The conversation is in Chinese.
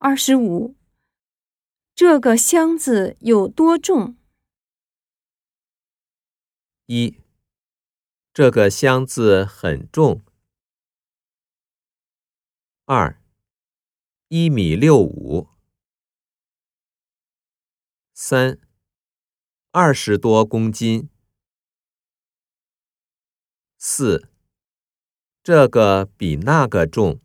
二十五。这个箱子有多重？一。这个箱子很重。二。一米六五。三。二十多公斤。四。这个比那个重。